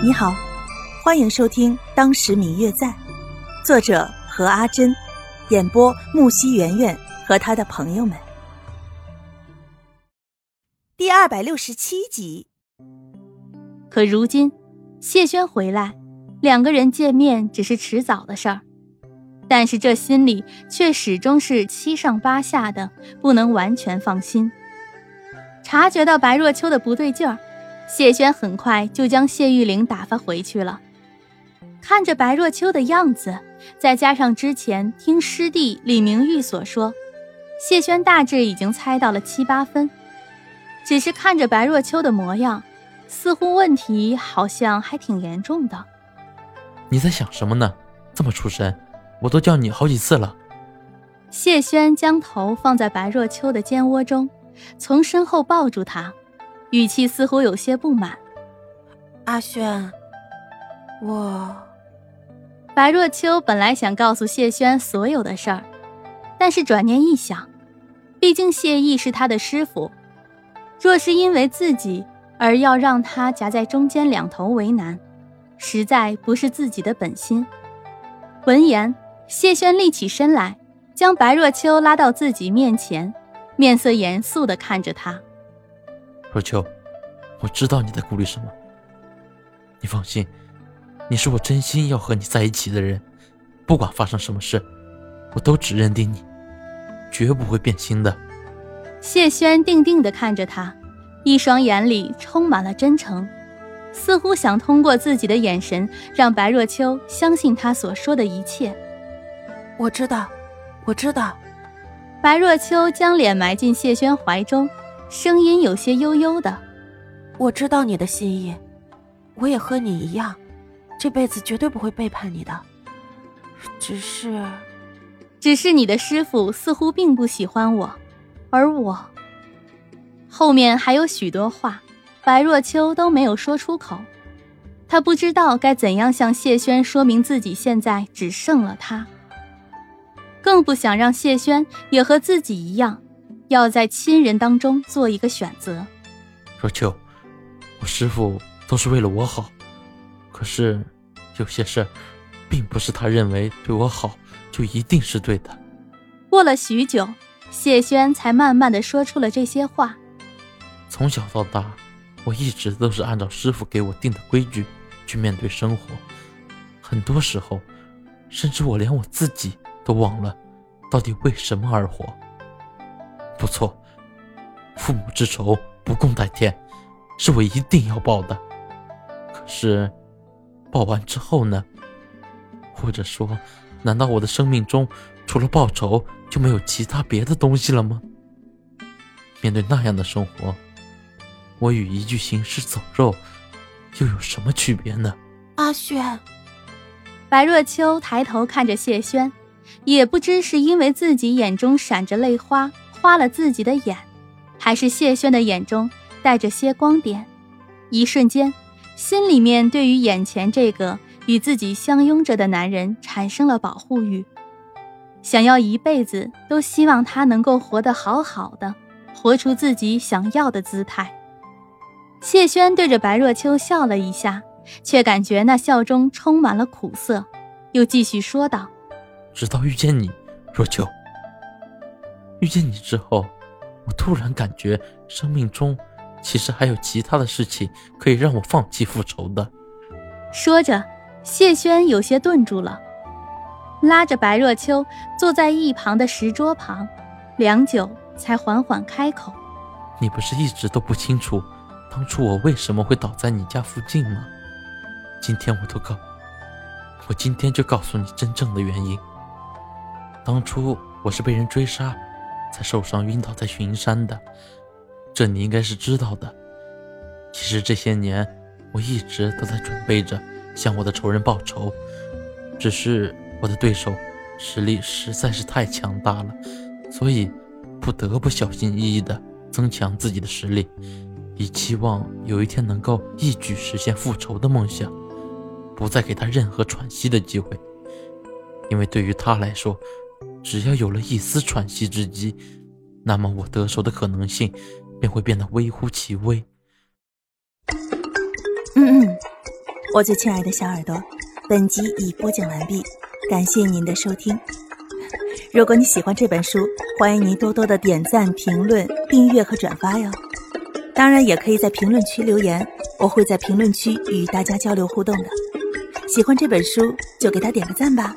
你好，欢迎收听《当时明月在》，作者何阿珍，演播木西圆圆和他的朋友们。第二百六十七集。可如今，谢轩回来，两个人见面只是迟早的事儿，但是这心里却始终是七上八下的，不能完全放心。察觉到白若秋的不对劲儿。谢轩很快就将谢玉玲打发回去了。看着白若秋的样子，再加上之前听师弟李明玉所说，谢轩大致已经猜到了七八分。只是看着白若秋的模样，似乎问题好像还挺严重的。你在想什么呢？这么出神，我都叫你好几次了。谢轩将头放在白若秋的肩窝中，从身后抱住她。语气似乎有些不满。阿轩，我……白若秋本来想告诉谢轩所有的事儿，但是转念一想，毕竟谢意是他的师傅，若是因为自己而要让他夹在中间两头为难，实在不是自己的本心。闻言，谢轩立起身来，将白若秋拉到自己面前，面色严肃地看着他。若秋，我知道你在顾虑什么。你放心，你是我真心要和你在一起的人，不管发生什么事，我都只认定你，绝不会变心的。谢轩定定地看着他，一双眼里充满了真诚，似乎想通过自己的眼神让白若秋相信他所说的一切。我知道，我知道。白若秋将脸埋进谢轩怀中。声音有些悠悠的，我知道你的心意，我也和你一样，这辈子绝对不会背叛你的。只是，只是你的师傅似乎并不喜欢我，而我……后面还有许多话，白若秋都没有说出口。他不知道该怎样向谢轩说明自己现在只剩了他，更不想让谢轩也和自己一样。要在亲人当中做一个选择。若秋，我师父都是为了我好，可是有些事儿，并不是他认为对我好就一定是对的。过了许久，谢轩才慢慢的说出了这些话。从小到大，我一直都是按照师傅给我定的规矩去面对生活，很多时候，甚至我连我自己都忘了，到底为什么而活。不错，父母之仇不共戴天，是我一定要报的。可是，报完之后呢？或者说，难道我的生命中除了报仇就没有其他别的东西了吗？面对那样的生活，我与一具行尸走肉又有什么区别呢？阿轩，白若秋抬头看着谢轩，也不知是因为自己眼中闪着泪花。花了自己的眼，还是谢轩的眼中带着些光点。一瞬间，心里面对于眼前这个与自己相拥着的男人产生了保护欲，想要一辈子都希望他能够活得好好的，活出自己想要的姿态。谢轩对着白若秋笑了一下，却感觉那笑中充满了苦涩，又继续说道：“直到遇见你，若秋。”遇见你之后，我突然感觉生命中其实还有其他的事情可以让我放弃复仇的。说着，谢轩有些顿住了，拉着白若秋坐在一旁的石桌旁，良久才缓缓开口：“你不是一直都不清楚当初我为什么会倒在你家附近吗？今天我都告，我今天就告诉你真正的原因。当初我是被人追杀。”才受伤晕倒在巡山的，这你应该是知道的。其实这些年我一直都在准备着向我的仇人报仇，只是我的对手实力实在是太强大了，所以不得不小心翼翼地增强自己的实力，以期望有一天能够一举实现复仇的梦想，不再给他任何喘息的机会。因为对于他来说。只要有了一丝喘息之机，那么我得手的可能性便会变得微乎其微。嗯嗯，我最亲爱的小耳朵，本集已播讲完毕，感谢您的收听。如果你喜欢这本书，欢迎您多多的点赞、评论、订阅和转发哟。当然，也可以在评论区留言，我会在评论区与大家交流互动的。喜欢这本书，就给他点个赞吧。